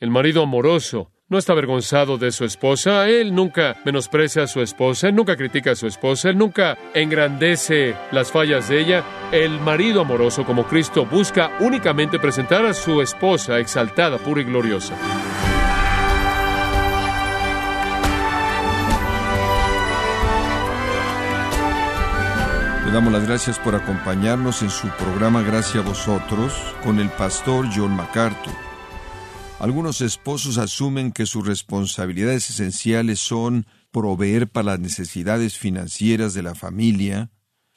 El marido amoroso no está avergonzado de su esposa, él nunca menosprecia a su esposa, él nunca critica a su esposa, él nunca engrandece las fallas de ella. El marido amoroso como Cristo busca únicamente presentar a su esposa exaltada, pura y gloriosa. Le damos las gracias por acompañarnos en su programa Gracias a vosotros con el pastor John MacArthur. Algunos esposos asumen que sus responsabilidades esenciales son proveer para las necesidades financieras de la familia,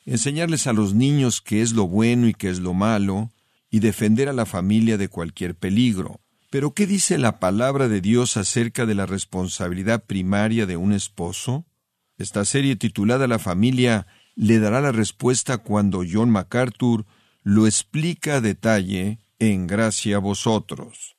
enseñarles a los niños qué es lo bueno y qué es lo malo, y defender a la familia de cualquier peligro. Pero ¿qué dice la palabra de Dios acerca de la responsabilidad primaria de un esposo? Esta serie titulada La familia le dará la respuesta cuando John MacArthur lo explica a detalle en Gracia a vosotros.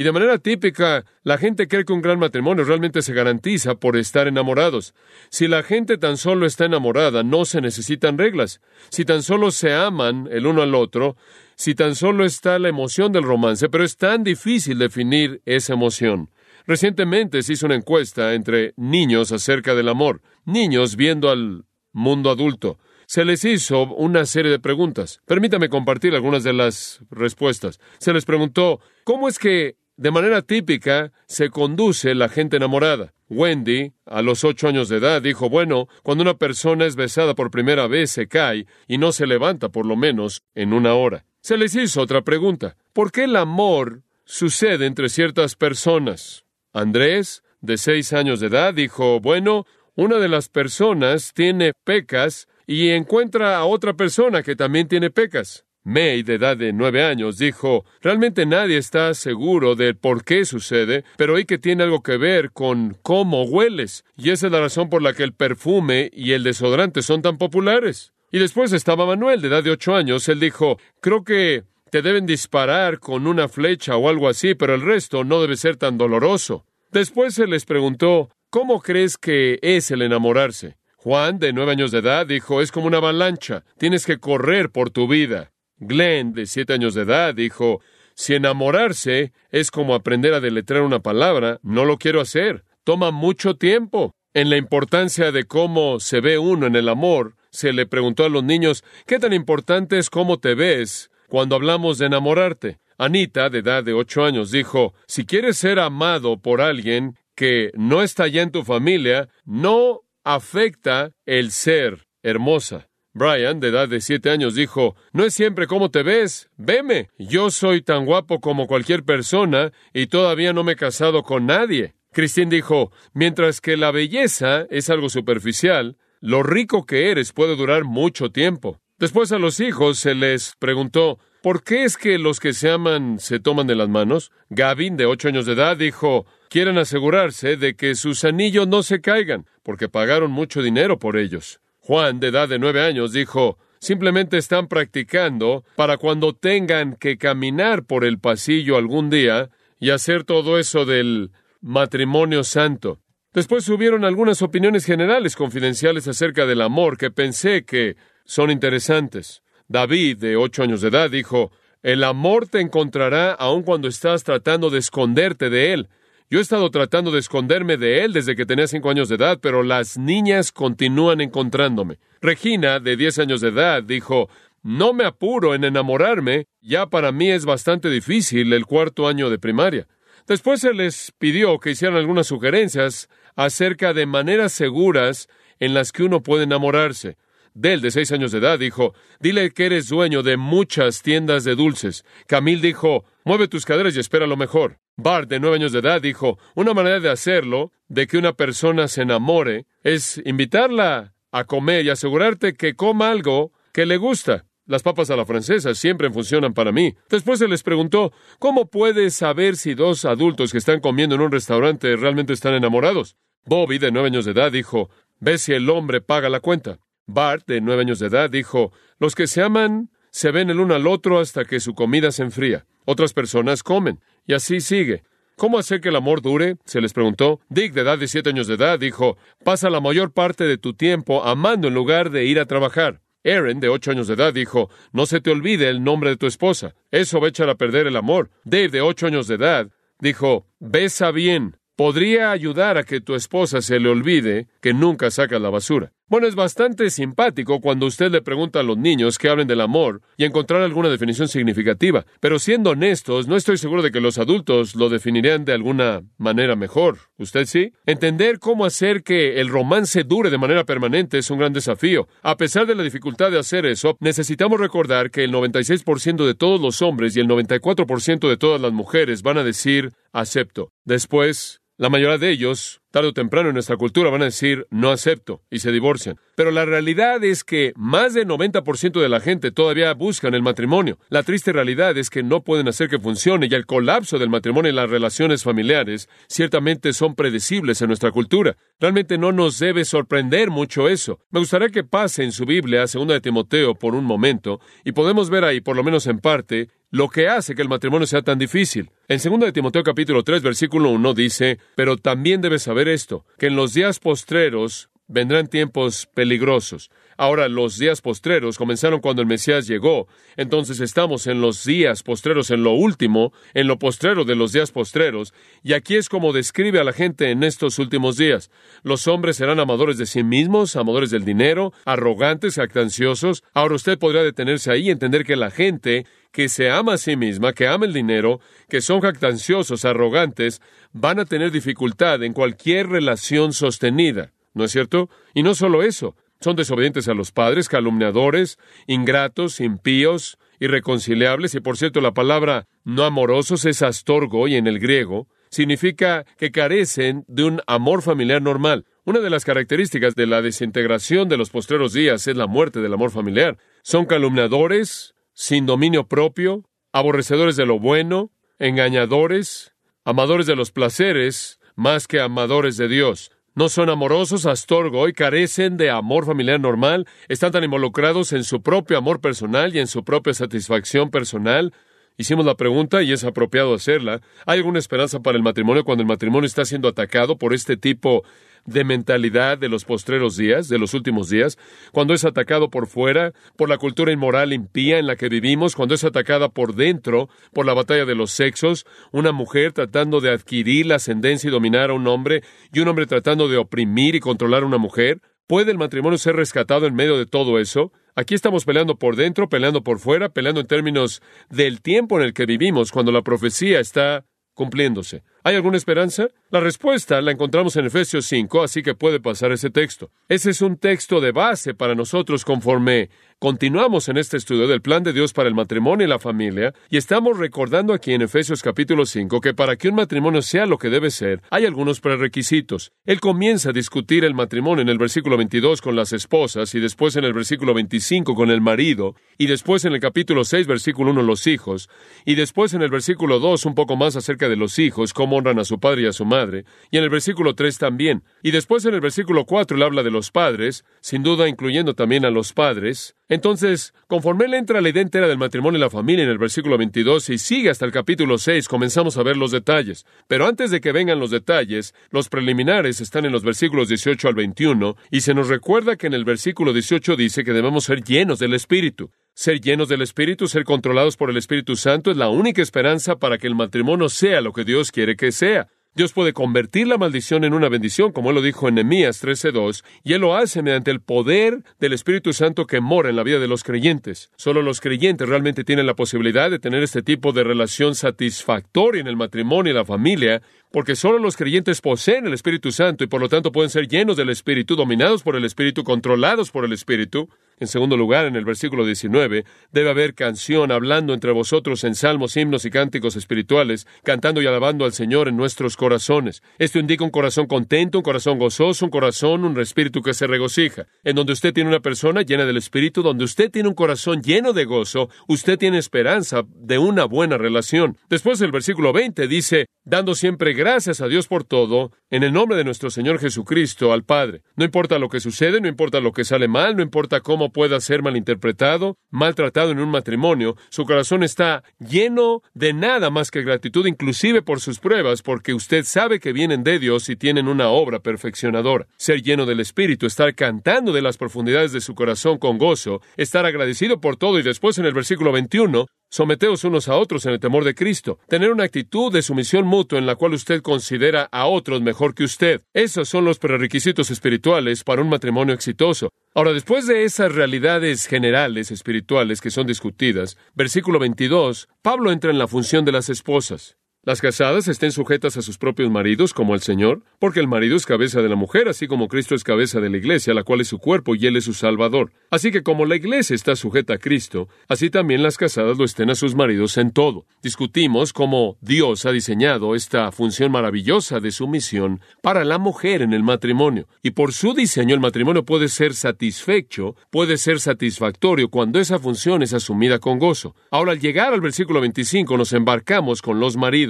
Y de manera típica, la gente cree que un gran matrimonio realmente se garantiza por estar enamorados. Si la gente tan solo está enamorada, no se necesitan reglas. Si tan solo se aman el uno al otro, si tan solo está la emoción del romance, pero es tan difícil definir esa emoción. Recientemente se hizo una encuesta entre niños acerca del amor, niños viendo al mundo adulto. Se les hizo una serie de preguntas. Permítame compartir algunas de las respuestas. Se les preguntó, ¿cómo es que de manera típica se conduce la gente enamorada? Wendy, a los ocho años de edad, dijo, bueno, cuando una persona es besada por primera vez se cae y no se levanta por lo menos en una hora. Se les hizo otra pregunta. ¿Por qué el amor sucede entre ciertas personas? Andrés, de seis años de edad, dijo, bueno, una de las personas tiene pecas y encuentra a otra persona que también tiene pecas. May, de edad de nueve años, dijo, realmente nadie está seguro de por qué sucede, pero hay que tiene algo que ver con cómo hueles, y esa es la razón por la que el perfume y el desodorante son tan populares. Y después estaba Manuel, de edad de ocho años, él dijo, creo que te deben disparar con una flecha o algo así, pero el resto no debe ser tan doloroso. Después se les preguntó, ¿Cómo crees que es el enamorarse? Juan, de nueve años de edad, dijo, es como una avalancha, tienes que correr por tu vida. Glenn, de siete años de edad, dijo, si enamorarse es como aprender a deletrear una palabra, no lo quiero hacer. Toma mucho tiempo. En la importancia de cómo se ve uno en el amor, se le preguntó a los niños, ¿qué tan importante es cómo te ves cuando hablamos de enamorarte? Anita, de edad de ocho años, dijo, si quieres ser amado por alguien, que no está ya en tu familia no afecta el ser hermosa. Brian, de edad de siete años, dijo, No es siempre cómo te ves, veme. Yo soy tan guapo como cualquier persona y todavía no me he casado con nadie. Christine dijo, Mientras que la belleza es algo superficial, lo rico que eres puede durar mucho tiempo. Después a los hijos se les preguntó, ¿por qué es que los que se aman se toman de las manos? Gavin, de ocho años de edad, dijo, quieren asegurarse de que sus anillos no se caigan, porque pagaron mucho dinero por ellos. Juan, de edad de nueve años, dijo, simplemente están practicando para cuando tengan que caminar por el pasillo algún día y hacer todo eso del matrimonio santo. Después hubieron algunas opiniones generales confidenciales acerca del amor que pensé que son interesantes. David, de ocho años de edad, dijo, el amor te encontrará aun cuando estás tratando de esconderte de él. Yo he estado tratando de esconderme de él desde que tenía cinco años de edad, pero las niñas continúan encontrándome. Regina, de diez años de edad, dijo, no me apuro en enamorarme, ya para mí es bastante difícil el cuarto año de primaria. Después se les pidió que hicieran algunas sugerencias acerca de maneras seguras en las que uno puede enamorarse. Del, de seis años de edad, dijo, dile que eres dueño de muchas tiendas de dulces. Camille dijo, mueve tus caderas y espera lo mejor. Bart, de nueve años de edad, dijo, una manera de hacerlo, de que una persona se enamore, es invitarla a comer y asegurarte que coma algo que le gusta. Las papas a la francesa siempre funcionan para mí. Después se les preguntó, ¿cómo puedes saber si dos adultos que están comiendo en un restaurante realmente están enamorados? Bobby, de nueve años de edad, dijo, ve si el hombre paga la cuenta. Bart, de nueve años de edad, dijo, los que se aman se ven el uno al otro hasta que su comida se enfría. Otras personas comen. Y así sigue. ¿Cómo hacer que el amor dure? se les preguntó. Dick, de edad de siete años de edad, dijo, pasa la mayor parte de tu tiempo amando en lugar de ir a trabajar. Aaron, de ocho años de edad, dijo, no se te olvide el nombre de tu esposa. Eso va a echar a perder el amor. Dave, de ocho años de edad, Dijo, besa bien, podría ayudar a que tu esposa se le olvide que nunca saca la basura. Bueno, es bastante simpático cuando usted le pregunta a los niños que hablen del amor y encontrar alguna definición significativa, pero siendo honestos, no estoy seguro de que los adultos lo definirían de alguna manera mejor. ¿Usted sí? Entender cómo hacer que el romance dure de manera permanente es un gran desafío. A pesar de la dificultad de hacer eso, necesitamos recordar que el 96% de todos los hombres y el 94% de todas las mujeres van a decir acepto. Después, la mayoría de ellos, tarde o temprano en nuestra cultura, van a decir no acepto y se divorcian. Pero la realidad es que más del 90% de la gente todavía buscan el matrimonio. La triste realidad es que no pueden hacer que funcione y el colapso del matrimonio y las relaciones familiares ciertamente son predecibles en nuestra cultura. Realmente no nos debe sorprender mucho eso. Me gustaría que pase en su Biblia, segunda de Timoteo, por un momento, y podemos ver ahí, por lo menos en parte, lo que hace que el matrimonio sea tan difícil. En 2 de Timoteo capítulo 3 versículo 1 dice, pero también debes saber esto, que en los días postreros vendrán tiempos peligrosos. Ahora, los días postreros comenzaron cuando el Mesías llegó, entonces estamos en los días postreros, en lo último, en lo postrero de los días postreros, y aquí es como describe a la gente en estos últimos días. Los hombres serán amadores de sí mismos, amadores del dinero, arrogantes, actanciosos. Ahora usted podría detenerse ahí y entender que la gente que se ama a sí misma, que ama el dinero, que son jactanciosos, arrogantes, van a tener dificultad en cualquier relación sostenida. ¿No es cierto? Y no solo eso, son desobedientes a los padres, calumniadores, ingratos, impíos, irreconciliables, y por cierto la palabra no amorosos es astorgo y en el griego significa que carecen de un amor familiar normal. Una de las características de la desintegración de los postreros días es la muerte del amor familiar. Son calumniadores, sin dominio propio, aborrecedores de lo bueno, engañadores, amadores de los placeres, más que amadores de Dios. No son amorosos, astorgo y carecen de amor familiar normal, están tan involucrados en su propio amor personal y en su propia satisfacción personal. Hicimos la pregunta y es apropiado hacerla. ¿Hay alguna esperanza para el matrimonio cuando el matrimonio está siendo atacado por este tipo de mentalidad de los postreros días, de los últimos días, cuando es atacado por fuera, por la cultura inmoral impía en la que vivimos, cuando es atacada por dentro, por la batalla de los sexos, una mujer tratando de adquirir la ascendencia y dominar a un hombre, y un hombre tratando de oprimir y controlar a una mujer, ¿Puede el matrimonio ser rescatado en medio de todo eso? Aquí estamos peleando por dentro, peleando por fuera, peleando en términos del tiempo en el que vivimos, cuando la profecía está cumpliéndose. ¿Hay alguna esperanza? La respuesta la encontramos en Efesios 5, así que puede pasar ese texto. Ese es un texto de base para nosotros conforme continuamos en este estudio del plan de Dios para el matrimonio y la familia, y estamos recordando aquí en Efesios capítulo 5 que para que un matrimonio sea lo que debe ser, hay algunos prerequisitos. Él comienza a discutir el matrimonio en el versículo 22 con las esposas, y después en el versículo 25 con el marido, y después en el capítulo 6, versículo 1, los hijos, y después en el versículo 2 un poco más acerca de los hijos, honran a su padre y a su madre, y en el versículo 3 también. Y después en el versículo 4 él habla de los padres, sin duda incluyendo también a los padres. Entonces, conforme él entra la idea entera del matrimonio y la familia en el versículo 22 y sigue hasta el capítulo 6, comenzamos a ver los detalles. Pero antes de que vengan los detalles, los preliminares están en los versículos 18 al 21, y se nos recuerda que en el versículo 18 dice que debemos ser llenos del Espíritu. Ser llenos del Espíritu, ser controlados por el Espíritu Santo es la única esperanza para que el matrimonio sea lo que Dios quiere que sea. Dios puede convertir la maldición en una bendición, como él lo dijo en Nehemías 13:2, y él lo hace mediante el poder del Espíritu Santo que mora en la vida de los creyentes. Solo los creyentes realmente tienen la posibilidad de tener este tipo de relación satisfactoria en el matrimonio y la familia, porque solo los creyentes poseen el Espíritu Santo y por lo tanto pueden ser llenos del Espíritu, dominados por el Espíritu, controlados por el Espíritu. En segundo lugar, en el versículo 19, debe haber canción hablando entre vosotros en salmos, himnos y cánticos espirituales, cantando y alabando al Señor en nuestros corazones. Esto indica un corazón contento, un corazón gozoso, un corazón, un espíritu que se regocija. En donde usted tiene una persona llena del Espíritu, donde usted tiene un corazón lleno de gozo, usted tiene esperanza de una buena relación. Después el versículo 20 dice, dando siempre gracias a Dios por todo, en el nombre de nuestro Señor Jesucristo, al Padre. No importa lo que sucede, no importa lo que sale mal, no importa cómo pueda ser malinterpretado, maltratado en un matrimonio, su corazón está lleno de nada más que gratitud, inclusive por sus pruebas, porque usted sabe que vienen de Dios y tienen una obra perfeccionadora. Ser lleno del Espíritu, estar cantando de las profundidades de su corazón con gozo, estar agradecido por todo y después en el versículo 21, Someteos unos a otros en el temor de Cristo. Tener una actitud de sumisión mutua en la cual usted considera a otros mejor que usted. Esos son los prerequisitos espirituales para un matrimonio exitoso. Ahora, después de esas realidades generales espirituales que son discutidas, versículo 22, Pablo entra en la función de las esposas. Las casadas estén sujetas a sus propios maridos como al Señor, porque el marido es cabeza de la mujer, así como Cristo es cabeza de la iglesia, la cual es su cuerpo y Él es su Salvador. Así que como la iglesia está sujeta a Cristo, así también las casadas lo estén a sus maridos en todo. Discutimos cómo Dios ha diseñado esta función maravillosa de sumisión para la mujer en el matrimonio. Y por su diseño el matrimonio puede ser satisfecho, puede ser satisfactorio cuando esa función es asumida con gozo. Ahora al llegar al versículo 25 nos embarcamos con los maridos.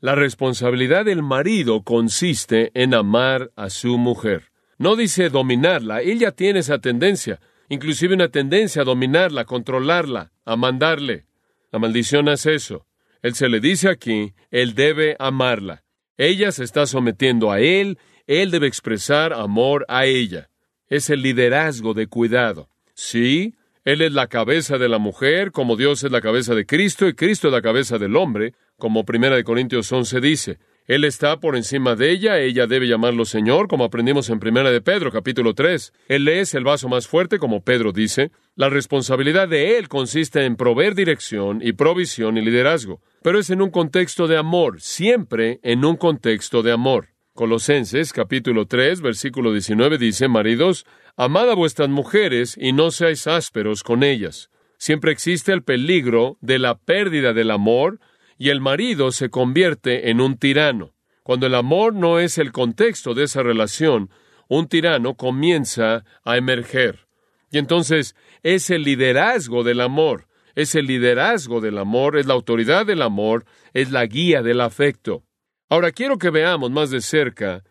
La responsabilidad del marido consiste en amar a su mujer. No dice dominarla, ella tiene esa tendencia, inclusive una tendencia a dominarla, controlarla, a mandarle. La maldición es eso. Él se le dice aquí, él debe amarla. Ella se está sometiendo a él, él debe expresar amor a ella. Es el liderazgo de cuidado. Sí, él es la cabeza de la mujer, como Dios es la cabeza de Cristo y Cristo es la cabeza del hombre, como Primera de Corintios 11 dice. Él está por encima de ella, ella debe llamarlo Señor, como aprendimos en Primera de Pedro, capítulo 3. Él es el vaso más fuerte, como Pedro dice. La responsabilidad de él consiste en proveer dirección y provisión y liderazgo, pero es en un contexto de amor, siempre en un contexto de amor. Colosenses capítulo 3, versículo 19 dice, Maridos, amad a vuestras mujeres y no seáis ásperos con ellas. Siempre existe el peligro de la pérdida del amor y el marido se convierte en un tirano. Cuando el amor no es el contexto de esa relación, un tirano comienza a emerger. Y entonces es el liderazgo del amor, es el liderazgo del amor, es la autoridad del amor, es la guía del afecto. Ahora quiero que veamos más de cerca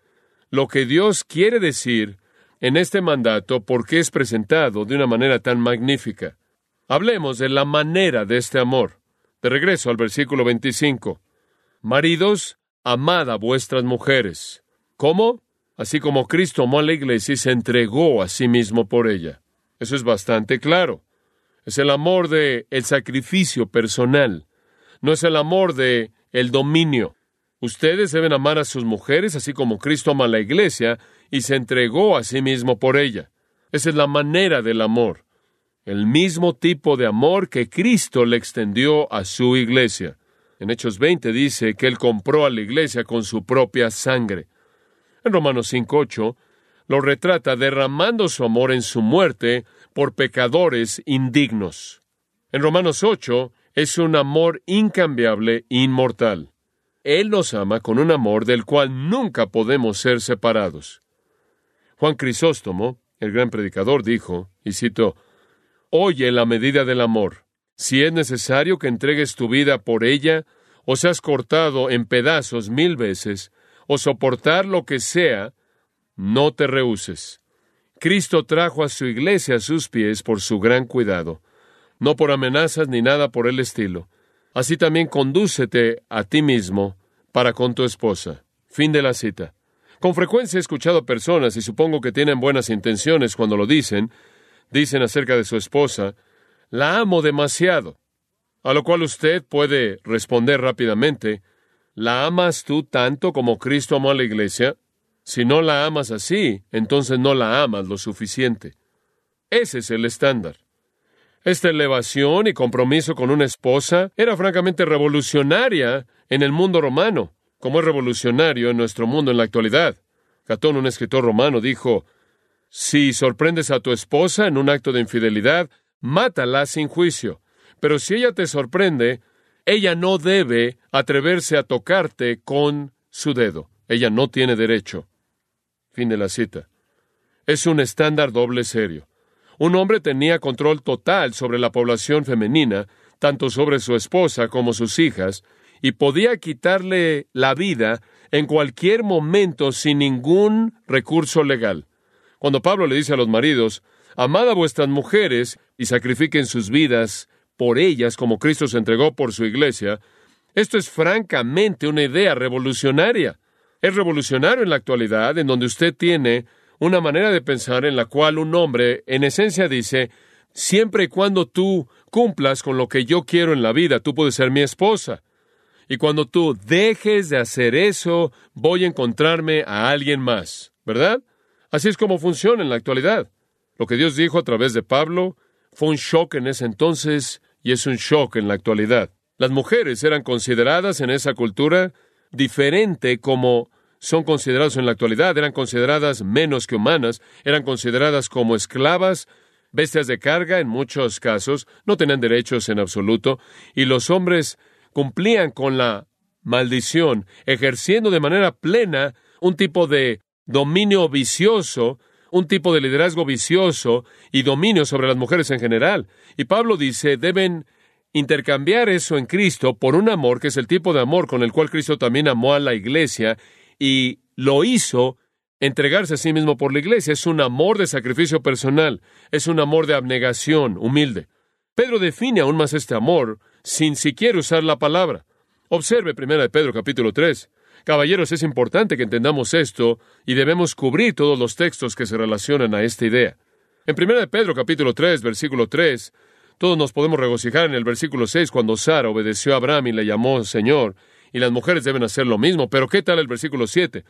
lo que Dios quiere decir en este mandato porque es presentado de una manera tan magnífica. Hablemos de la manera de este amor. De regreso al versículo 25. Maridos, amad a vuestras mujeres. ¿Cómo? Así como Cristo amó a la iglesia y se entregó a sí mismo por ella. Eso es bastante claro. Es el amor de el sacrificio personal. No es el amor de el dominio. Ustedes deben amar a sus mujeres así como Cristo ama a la iglesia y se entregó a sí mismo por ella. Esa es la manera del amor. El mismo tipo de amor que Cristo le extendió a su iglesia. En Hechos 20 dice que Él compró a la iglesia con su propia sangre. En Romanos 5.8 lo retrata derramando su amor en su muerte por pecadores indignos. En Romanos 8 es un amor incambiable inmortal. Él nos ama con un amor del cual nunca podemos ser separados. Juan Crisóstomo, el gran predicador, dijo, y cito, Oye la medida del amor. Si es necesario que entregues tu vida por ella, o seas cortado en pedazos mil veces, o soportar lo que sea, no te rehuses. Cristo trajo a su iglesia a sus pies por su gran cuidado, no por amenazas ni nada por el estilo. Así también condúcete a ti mismo para con tu esposa. Fin de la cita. Con frecuencia he escuchado a personas, y supongo que tienen buenas intenciones cuando lo dicen, dicen acerca de su esposa, la amo demasiado. A lo cual usted puede responder rápidamente, ¿la amas tú tanto como Cristo amó a la iglesia? Si no la amas así, entonces no la amas lo suficiente. Ese es el estándar. Esta elevación y compromiso con una esposa era francamente revolucionaria en el mundo romano, como es revolucionario en nuestro mundo en la actualidad. Catón, un escritor romano, dijo, Si sorprendes a tu esposa en un acto de infidelidad, mátala sin juicio. Pero si ella te sorprende, ella no debe atreverse a tocarte con su dedo. Ella no tiene derecho. Fin de la cita. Es un estándar doble serio. Un hombre tenía control total sobre la población femenina, tanto sobre su esposa como sus hijas, y podía quitarle la vida en cualquier momento sin ningún recurso legal. Cuando Pablo le dice a los maridos, amad a vuestras mujeres y sacrifiquen sus vidas por ellas como Cristo se entregó por su iglesia, esto es francamente una idea revolucionaria. Es revolucionario en la actualidad, en donde usted tiene una manera de pensar en la cual un hombre, en esencia, dice, siempre y cuando tú cumplas con lo que yo quiero en la vida, tú puedes ser mi esposa. Y cuando tú dejes de hacer eso, voy a encontrarme a alguien más, ¿verdad? Así es como funciona en la actualidad. Lo que Dios dijo a través de Pablo fue un shock en ese entonces y es un shock en la actualidad. Las mujeres eran consideradas en esa cultura diferente como son consideradas en la actualidad, eran consideradas menos que humanas, eran consideradas como esclavas, bestias de carga en muchos casos, no tenían derechos en absoluto, y los hombres cumplían con la maldición, ejerciendo de manera plena un tipo de dominio vicioso, un tipo de liderazgo vicioso y dominio sobre las mujeres en general. Y Pablo dice, deben intercambiar eso en Cristo por un amor que es el tipo de amor con el cual Cristo también amó a la iglesia y lo hizo entregarse a sí mismo por la iglesia. Es un amor de sacrificio personal, es un amor de abnegación humilde. Pedro define aún más este amor sin siquiera usar la palabra. Observe 1 de Pedro capítulo 3. Caballeros, es importante que entendamos esto y debemos cubrir todos los textos que se relacionan a esta idea. En 1 de Pedro capítulo 3, versículo 3, todos nos podemos regocijar en el versículo 6 cuando Sara obedeció a Abraham y le llamó Señor, y las mujeres deben hacer lo mismo. Pero ¿qué tal el versículo 7?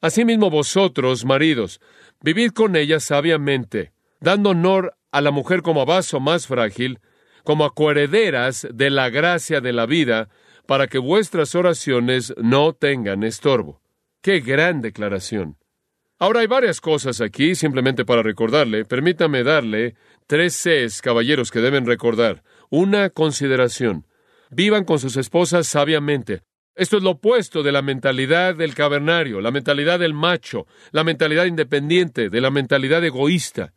Asimismo vosotros, maridos, vivid con ella sabiamente, dando honor a la mujer como a vaso más frágil, como a coherederas de la gracia de la vida, para que vuestras oraciones no tengan estorbo. ¡Qué gran declaración! Ahora hay varias cosas aquí, simplemente para recordarle. Permítame darle tres Cs, caballeros, que deben recordar. Una consideración. Vivan con sus esposas sabiamente. Esto es lo opuesto de la mentalidad del cavernario, la mentalidad del macho, la mentalidad independiente, de la mentalidad egoísta.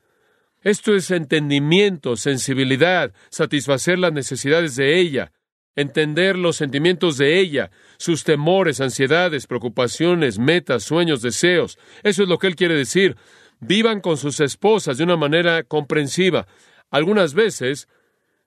Esto es entendimiento, sensibilidad, satisfacer las necesidades de ella, entender los sentimientos de ella, sus temores, ansiedades, preocupaciones, metas, sueños, deseos. Eso es lo que él quiere decir. Vivan con sus esposas de una manera comprensiva. Algunas veces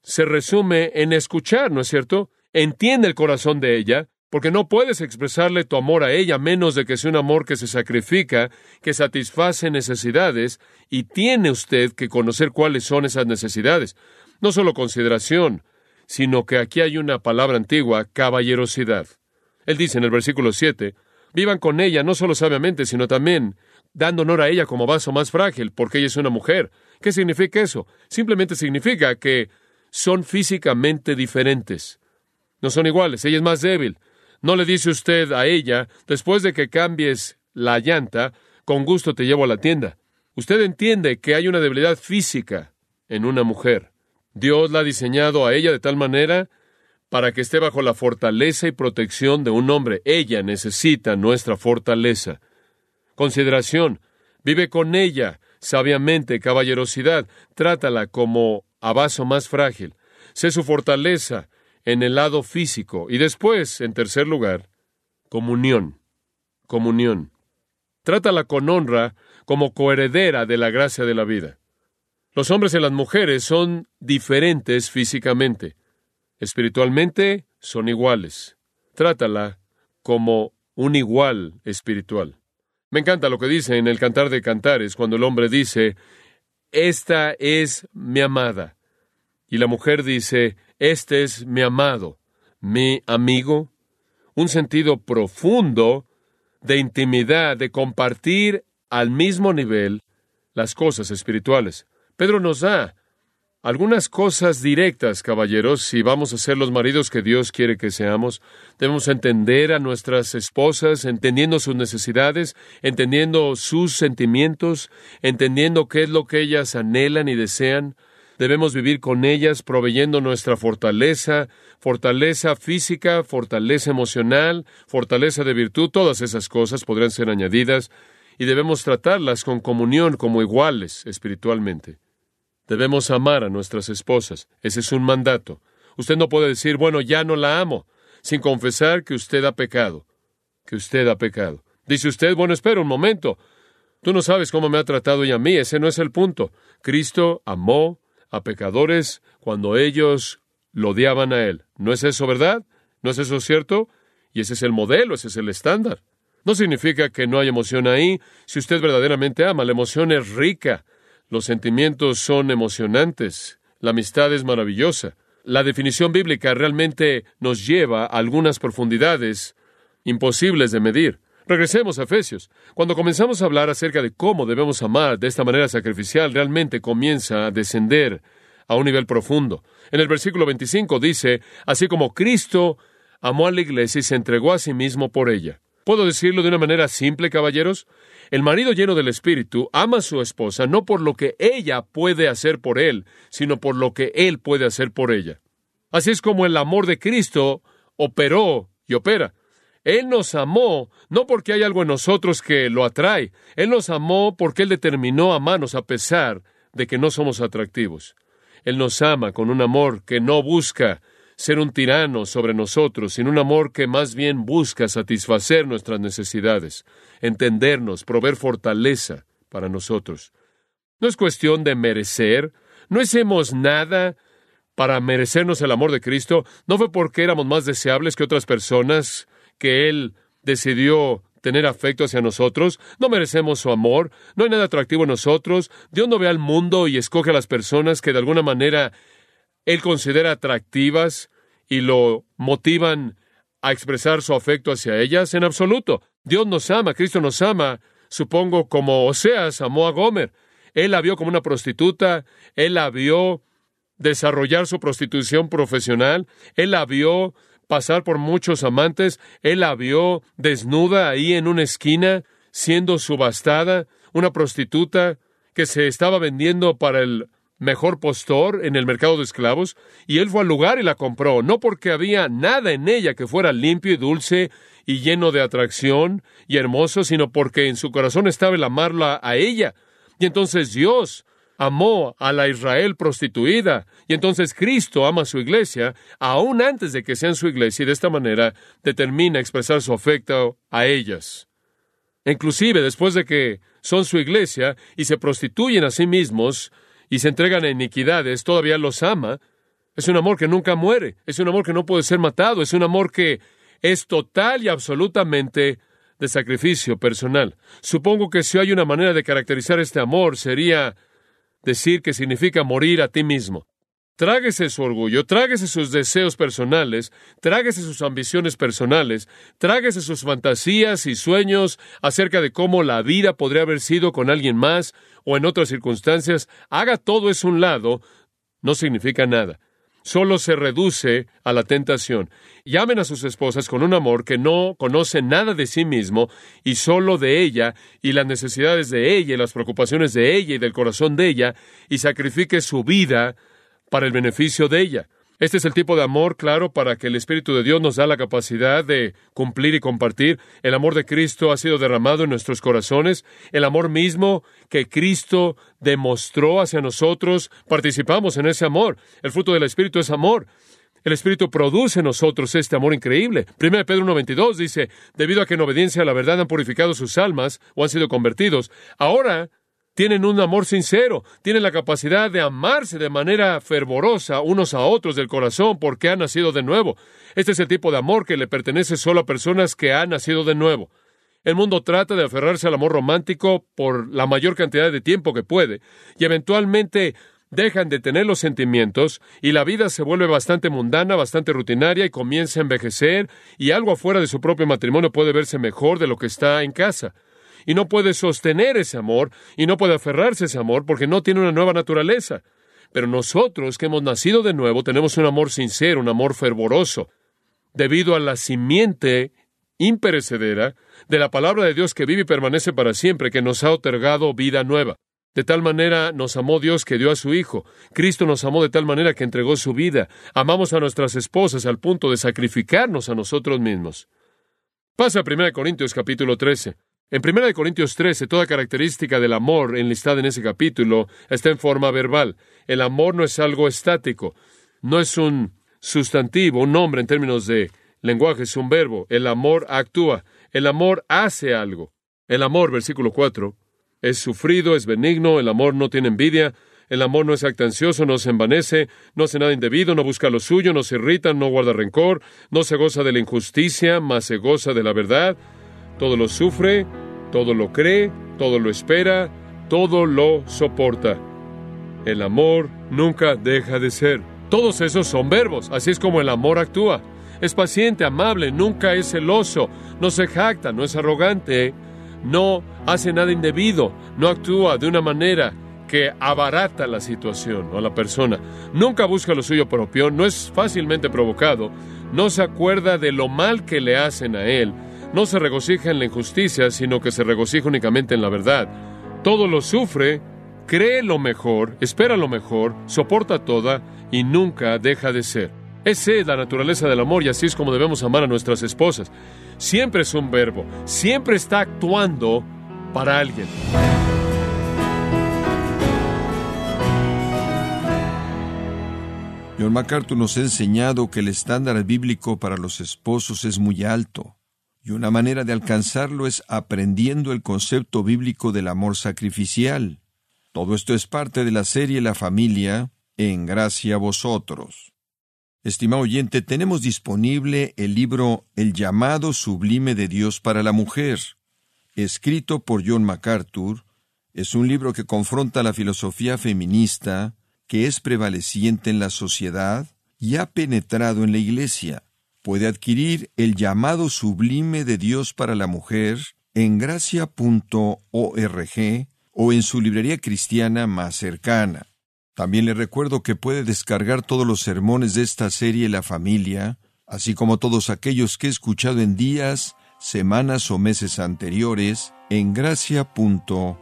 se resume en escuchar, ¿no es cierto? Entiende el corazón de ella, porque no puedes expresarle tu amor a ella menos de que sea un amor que se sacrifica, que satisface necesidades, y tiene usted que conocer cuáles son esas necesidades. No solo consideración, sino que aquí hay una palabra antigua, caballerosidad. Él dice en el versículo 7, vivan con ella no solo sabiamente, sino también dando honor a ella como vaso más frágil, porque ella es una mujer. ¿Qué significa eso? Simplemente significa que son físicamente diferentes. No son iguales, ella es más débil. No le dice usted a ella, después de que cambies la llanta, con gusto te llevo a la tienda. Usted entiende que hay una debilidad física en una mujer. Dios la ha diseñado a ella de tal manera para que esté bajo la fortaleza y protección de un hombre. Ella necesita nuestra fortaleza. Consideración. Vive con ella sabiamente, caballerosidad. Trátala como a vaso más frágil. Sé su fortaleza en el lado físico. Y después, en tercer lugar, comunión. Comunión. Trátala con honra como coheredera de la gracia de la vida. Los hombres y las mujeres son diferentes físicamente. Espiritualmente son iguales. Trátala como un igual espiritual. Me encanta lo que dice en el Cantar de Cantares cuando el hombre dice, Esta es mi amada. Y la mujer dice, Este es mi amado, mi amigo. Un sentido profundo de intimidad, de compartir al mismo nivel las cosas espirituales. Pedro nos da algunas cosas directas, caballeros, si vamos a ser los maridos que Dios quiere que seamos, debemos entender a nuestras esposas, entendiendo sus necesidades, entendiendo sus sentimientos, entendiendo qué es lo que ellas anhelan y desean. Debemos vivir con ellas proveyendo nuestra fortaleza, fortaleza física, fortaleza emocional, fortaleza de virtud, todas esas cosas podrían ser añadidas, y debemos tratarlas con comunión como iguales espiritualmente. Debemos amar a nuestras esposas. Ese es un mandato. Usted no puede decir, bueno, ya no la amo, sin confesar que usted ha pecado, que usted ha pecado. Dice usted, bueno, espera un momento. Tú no sabes cómo me ha tratado ella a mí, ese no es el punto. Cristo amó a pecadores cuando ellos lo odiaban a Él. ¿No es eso verdad? ¿No es eso cierto? Y ese es el modelo, ese es el estándar. No significa que no haya emoción ahí. Si usted verdaderamente ama, la emoción es rica. Los sentimientos son emocionantes. La amistad es maravillosa. La definición bíblica realmente nos lleva a algunas profundidades imposibles de medir. Regresemos a Efesios. Cuando comenzamos a hablar acerca de cómo debemos amar de esta manera sacrificial, realmente comienza a descender a un nivel profundo. En el versículo 25 dice, así como Cristo amó a la iglesia y se entregó a sí mismo por ella. ¿Puedo decirlo de una manera simple, caballeros? El marido lleno del Espíritu ama a su esposa no por lo que ella puede hacer por él, sino por lo que él puede hacer por ella. Así es como el amor de Cristo operó y opera. Él nos amó no porque hay algo en nosotros que lo atrae, Él nos amó porque Él determinó amarnos a pesar de que no somos atractivos. Él nos ama con un amor que no busca ser un tirano sobre nosotros, sino un amor que más bien busca satisfacer nuestras necesidades, entendernos, proveer fortaleza para nosotros. No es cuestión de merecer, no hacemos nada para merecernos el amor de Cristo, no fue porque éramos más deseables que otras personas que Él decidió tener afecto hacia nosotros, no merecemos su amor, no hay nada atractivo en nosotros, Dios no ve al mundo y escoge a las personas que de alguna manera Él considera atractivas y lo motivan a expresar su afecto hacia ellas, en absoluto. Dios nos ama, Cristo nos ama, supongo como Oseas amó a Gomer. Él la vio como una prostituta, él la vio desarrollar su prostitución profesional, él la vio pasar por muchos amantes, él la vio desnuda ahí en una esquina, siendo subastada, una prostituta que se estaba vendiendo para el mejor postor en el mercado de esclavos, y él fue al lugar y la compró, no porque había nada en ella que fuera limpio y dulce y lleno de atracción y hermoso, sino porque en su corazón estaba el amarla a ella. Y entonces Dios amó a la Israel prostituida, y entonces Cristo ama a su iglesia, aún antes de que sean su iglesia, y de esta manera determina expresar su afecto a ellas. Inclusive después de que son su iglesia y se prostituyen a sí mismos y se entregan a iniquidades, todavía los ama. Es un amor que nunca muere, es un amor que no puede ser matado, es un amor que es total y absolutamente de sacrificio personal. Supongo que si hay una manera de caracterizar este amor sería decir que significa morir a ti mismo. Tráguese su orgullo, tráguese sus deseos personales, tráguese sus ambiciones personales, tráguese sus fantasías y sueños acerca de cómo la vida podría haber sido con alguien más o en otras circunstancias. Haga todo eso un lado, no significa nada solo se reduce a la tentación. Llamen a sus esposas con un amor que no conoce nada de sí mismo y solo de ella y las necesidades de ella y las preocupaciones de ella y del corazón de ella y sacrifique su vida para el beneficio de ella. Este es el tipo de amor, claro, para que el Espíritu de Dios nos da la capacidad de cumplir y compartir. El amor de Cristo ha sido derramado en nuestros corazones. El amor mismo que Cristo demostró hacia nosotros, participamos en ese amor. El fruto del Espíritu es amor. El Espíritu produce en nosotros este amor increíble. 1 Pedro 1.22 dice, debido a que en obediencia a la verdad han purificado sus almas o han sido convertidos, ahora tienen un amor sincero, tienen la capacidad de amarse de manera fervorosa unos a otros del corazón porque han nacido de nuevo. Este es el tipo de amor que le pertenece solo a personas que han nacido de nuevo. El mundo trata de aferrarse al amor romántico por la mayor cantidad de tiempo que puede, y eventualmente dejan de tener los sentimientos y la vida se vuelve bastante mundana, bastante rutinaria y comienza a envejecer y algo afuera de su propio matrimonio puede verse mejor de lo que está en casa y no puede sostener ese amor y no puede aferrarse a ese amor porque no tiene una nueva naturaleza. Pero nosotros que hemos nacido de nuevo tenemos un amor sincero, un amor fervoroso, debido a la simiente imperecedera de la palabra de Dios que vive y permanece para siempre, que nos ha otorgado vida nueva. De tal manera nos amó Dios que dio a su Hijo. Cristo nos amó de tal manera que entregó su vida. Amamos a nuestras esposas al punto de sacrificarnos a nosotros mismos. Pasa a 1 Corintios capítulo 13. En 1 Corintios 13, toda característica del amor enlistada en ese capítulo está en forma verbal. El amor no es algo estático, no es un sustantivo, un nombre en términos de lenguaje, es un verbo. El amor actúa. El amor hace algo. El amor, versículo 4, es sufrido, es benigno, el amor no tiene envidia, el amor no es actancioso, no se envanece, no hace nada indebido, no busca lo suyo, no se irrita, no guarda rencor, no se goza de la injusticia, mas se goza de la verdad. Todo lo sufre, todo lo cree, todo lo espera, todo lo soporta. El amor nunca deja de ser. Todos esos son verbos, así es como el amor actúa. Es paciente, amable, nunca es celoso, no se jacta, no es arrogante, no hace nada indebido, no actúa de una manera que abarata la situación o la persona, nunca busca lo suyo propio, no es fácilmente provocado, no se acuerda de lo mal que le hacen a él, no se regocija en la injusticia, sino que se regocija únicamente en la verdad. Todo lo sufre, cree lo mejor, espera lo mejor, soporta toda y nunca deja de ser. Esa es la naturaleza del amor y así es como debemos amar a nuestras esposas. Siempre es un verbo, siempre está actuando para alguien. John MacArthur nos ha enseñado que el estándar bíblico para los esposos es muy alto, y una manera de alcanzarlo es aprendiendo el concepto bíblico del amor sacrificial. Todo esto es parte de la serie La familia, en gracia a vosotros. Estimado oyente, tenemos disponible el libro El llamado sublime de Dios para la mujer, escrito por John MacArthur. Es un libro que confronta la filosofía feminista, que es prevaleciente en la sociedad y ha penetrado en la Iglesia. Puede adquirir el llamado sublime de Dios para la mujer en gracia.org o en su librería cristiana más cercana. También le recuerdo que puede descargar todos los sermones de esta serie La familia, así como todos aquellos que he escuchado en días, semanas o meses anteriores en gracia.org.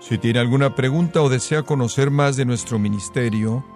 Si tiene alguna pregunta o desea conocer más de nuestro ministerio,